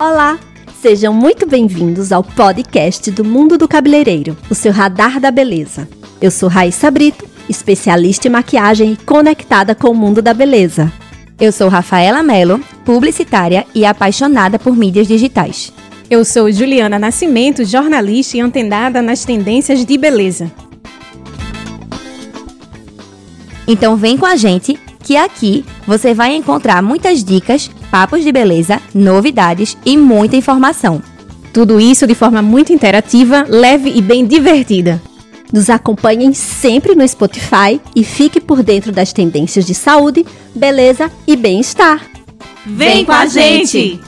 Olá! Sejam muito bem-vindos ao podcast do Mundo do Cabeleireiro, o seu radar da beleza. Eu sou Raíssa Brito, especialista em maquiagem e conectada com o mundo da beleza. Eu sou Rafaela Mello, publicitária e apaixonada por mídias digitais. Eu sou Juliana Nascimento, jornalista e antenada nas tendências de beleza. Então vem com a gente que aqui você vai encontrar muitas dicas, papos de beleza, novidades e muita informação. Tudo isso de forma muito interativa, leve e bem divertida. Nos acompanhem sempre no Spotify e fique por dentro das tendências de saúde, beleza e bem-estar. Vem com a gente!